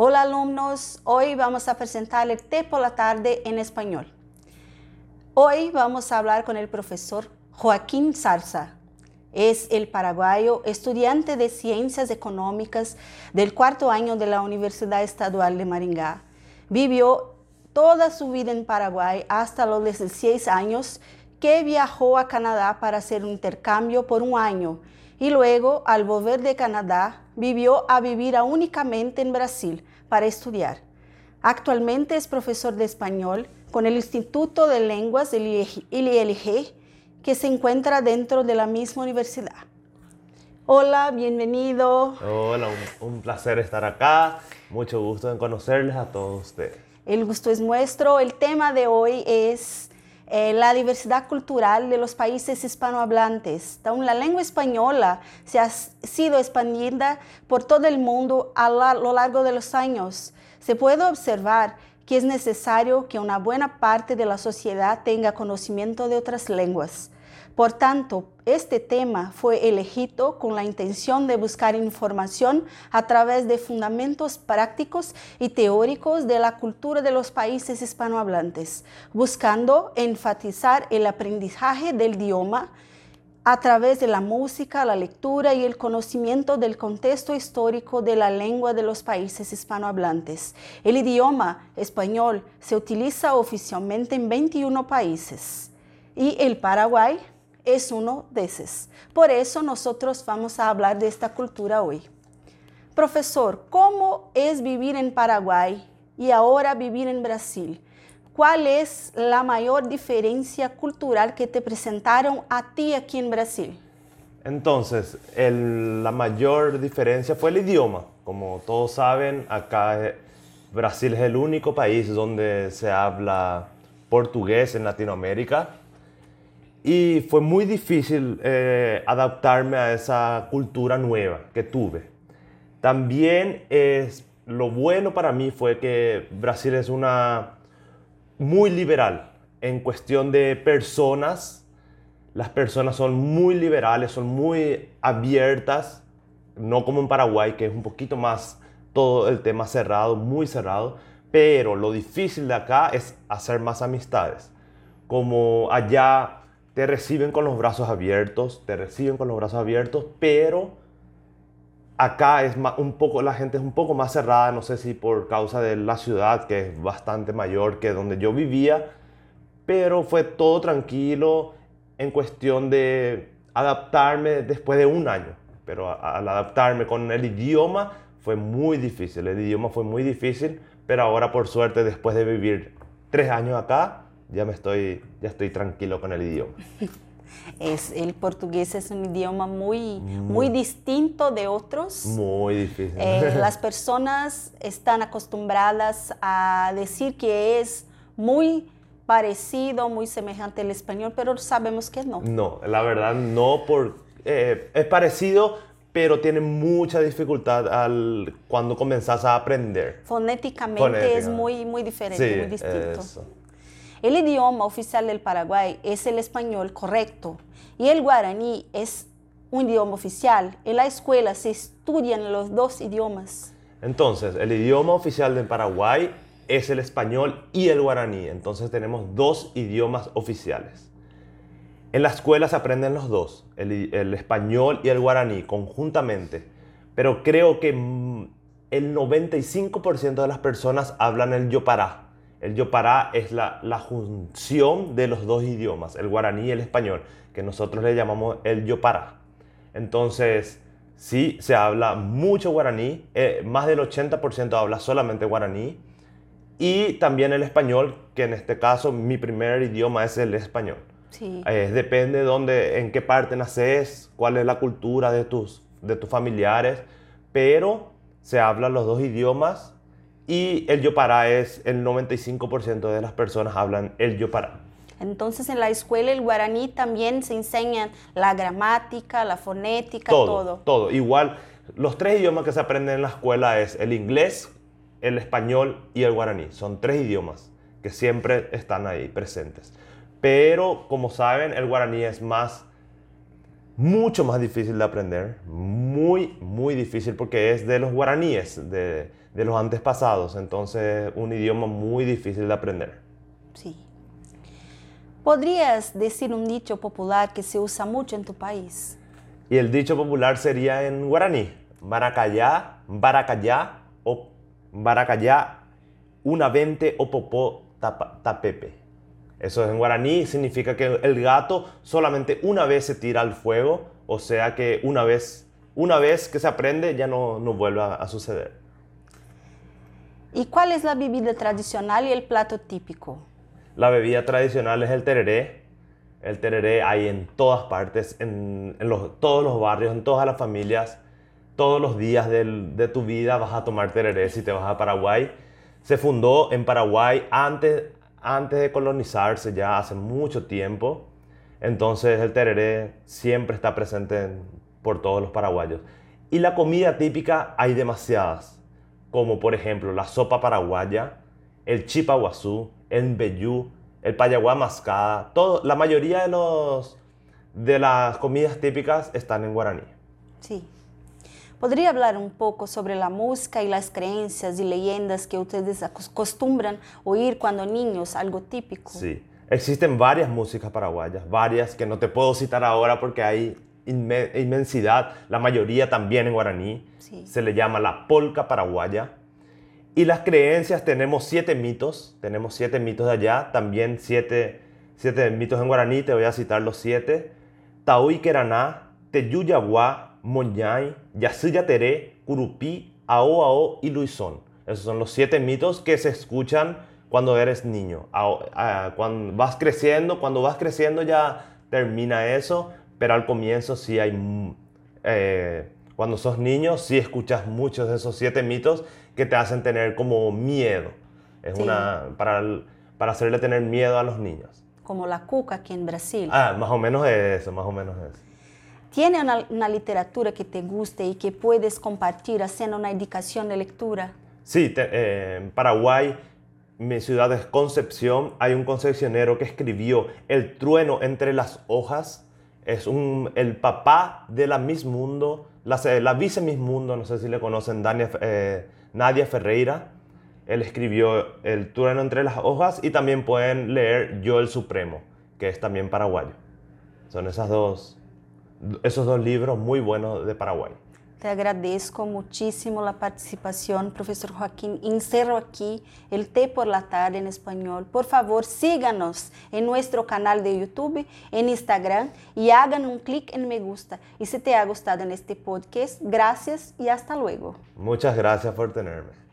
Hola alumnos, hoy vamos a presentar el té por la tarde en español. Hoy vamos a hablar con el profesor Joaquín Zarza. Es el paraguayo estudiante de Ciencias Económicas del cuarto año de la Universidad Estadual de Maringá. Vivió toda su vida en Paraguay hasta los 16 años que viajó a Canadá para hacer un intercambio por un año y luego, al volver de Canadá, vivió a vivir únicamente en Brasil para estudiar. Actualmente es profesor de español con el Instituto de Lenguas del ILG, que se encuentra dentro de la misma universidad. Hola, bienvenido. Hola, un, un placer estar acá. Mucho gusto en conocerles a todos ustedes. El gusto es nuestro. El tema de hoy es eh, la diversidad cultural de los países hispanohablantes. la lengua española se ha sido expandida por todo el mundo a lo largo de los años. Se puede observar que es necesario que una buena parte de la sociedad tenga conocimiento de otras lenguas. Por tanto, este tema fue elegido con la intención de buscar información a través de fundamentos prácticos y teóricos de la cultura de los países hispanohablantes, buscando enfatizar el aprendizaje del idioma a través de la música, la lectura y el conocimiento del contexto histórico de la lengua de los países hispanohablantes. El idioma español se utiliza oficialmente en 21 países y el Paraguay es uno de esos. Por eso nosotros vamos a hablar de esta cultura hoy. Profesor, ¿cómo es vivir en Paraguay y ahora vivir en Brasil? ¿Cuál es la mayor diferencia cultural que te presentaron a ti aquí en Brasil? Entonces, la mayor diferencia fue el idioma. Como todos saben, acá Brasil es el único país donde se habla portugués en Latinoamérica y fue muy difícil eh, adaptarme a esa cultura nueva que tuve. También lo bueno para mí fue que Brasil es una muy liberal en cuestión de personas. Las personas son muy liberales, son muy abiertas, no como en Paraguay, que es un poquito más todo el tema cerrado, muy cerrado. Pero lo difícil de acá es hacer más amistades. Como allá te reciben con los brazos abiertos, te reciben con los brazos abiertos, pero acá es un poco, la gente es un poco más cerrada, no sé si por causa de la ciudad, que es bastante mayor que donde yo vivía, pero fue todo tranquilo en cuestión de adaptarme después de un año. Pero al adaptarme con el idioma fue muy difícil, el idioma fue muy difícil, pero ahora por suerte después de vivir tres años acá, ya me estoy, ya estoy tranquilo con el idioma. Es, el portugués es un idioma muy, muy, distinto de otros. Muy difícil. Eh, las personas están acostumbradas a decir que es muy parecido, muy semejante al español, pero sabemos que no. No, la verdad no, por, eh, es parecido, pero tiene mucha dificultad al, cuando comenzás a aprender. Fonéticamente, es muy, muy diferente, muy distinto. Eso. El idioma oficial del Paraguay es el español correcto y el guaraní es un idioma oficial. En la escuela se estudian los dos idiomas. Entonces, el idioma oficial del Paraguay es el español y el guaraní. Entonces tenemos dos idiomas oficiales. En la escuela se aprenden los dos, el, español y el guaraní conjuntamente. Pero creo que mm, el 95% de las personas hablan el yopará el yopará es la, la junción de los dos idiomas, el guaraní y el español, que nosotros le llamamos el yopará. Entonces, sí, se habla mucho guaraní, eh, más del 80% habla solamente guaraní, y también el español, que en este caso mi primer idioma es el español. Sí. Eh, depende dónde, en qué parte naces, cuál es la cultura de tus, de tus familiares, pero se hablan los dos idiomas y el yopará es el 95% de las personas hablan el yopará. Entonces en la escuela el guaraní también se enseña la gramática, la fonética, todo. Todo, todo. Igual, los tres idiomas que se aprenden en la escuela es el inglés, el español y el guaraní. Son tres idiomas que siempre están ahí presentes. Pero como saben, el guaraní es más, mucho más difícil de aprender. Muy, muy difícil porque es de los guaraníes, de, de los antepasados, entonces un idioma muy difícil de aprender. Sí. ¿Podrías decir un dicho popular que se usa mucho en tu país? Y el dicho popular sería en guaraní, baracayá, baracayá o baracayá, una vente o popó tapepe. Eso en guaraní significa que el gato solamente una vez se tira al fuego, o sea que una vez, una vez que se aprende ya no, no vuelve a, a suceder. ¿Y cuál es la bebida tradicional y el plato típico? La bebida tradicional es el tereré. El tereré hay en todas partes, en, todos los barrios, en todas las familias. Todos los días de tu vida vas a tomar tereré si te vas a Paraguay. Se fundó en Paraguay antes, antes de colonizarse, ya hace mucho tiempo. Entonces el tereré siempre está presente en, por todos los paraguayos. Y la comida típica hay demasiadas, como por ejemplo la sopa paraguaya, el chipaguazú, el mbeyú, el payaguá mascada. Todo, la mayoría de, los, de las comidas típicas están en guaraní. Sí. ¿Podría hablar un poco sobre la música y las creencias y leyendas que ustedes acostumbran oír cuando niños, algo típico? Sí, existen varias músicas paraguayas, varias que no te puedo citar ahora porque hay inmensidad, la mayoría también en guaraní. Sí. Se le llama la polca paraguaya. Y las creencias, tenemos siete mitos, tenemos siete mitos de allá, también siete, siete mitos en guaraní, te voy a citar los siete. Taui Keraná, Teyuyaguá, Moñay, Yasuya Teré, Curupí, Ao Ao y Luisón. Esos son los siete mitos que se escuchan cuando eres niño. Cuando vas creciendo, cuando vas creciendo ya termina eso, pero al comienzo sí hay... Eh, cuando sos niño sí escuchas muchos de esos siete mitos que te hacen tener como miedo. Es Sí. una... Para, para hacerle tener miedo a los niños. Como la cuca aquí en Brasil. Ah, más o menos eso, más o menos eso. ¿Tiene una, una literatura que te guste y que puedes compartir haciendo una indicación de lectura? Sí, te- eh, en Paraguay, mi ciudad es Concepción, hay un concepcionero que escribió El trueno entre las hojas. Es un, el papá de la Miss Mundo, la, la vice Miss Mundo, no sé si le conocen, Dania- eh, Nadia Ferreira. Él escribió El trueno entre las hojas y también pueden leer Yo el Supremo, que es también paraguayo. Son esas dos, esos dos libros muy buenos de Paraguay. Te agradezco muchísimo la participación, profesor Joaquín. Encerro aquí el té por la tarde en español. Por favor, síganos en nuestro canal de YouTube, en Instagram y hagan un clic en me gusta. Y si te ha gustado este podcast, gracias y hasta luego. Muchas gracias por tenerme.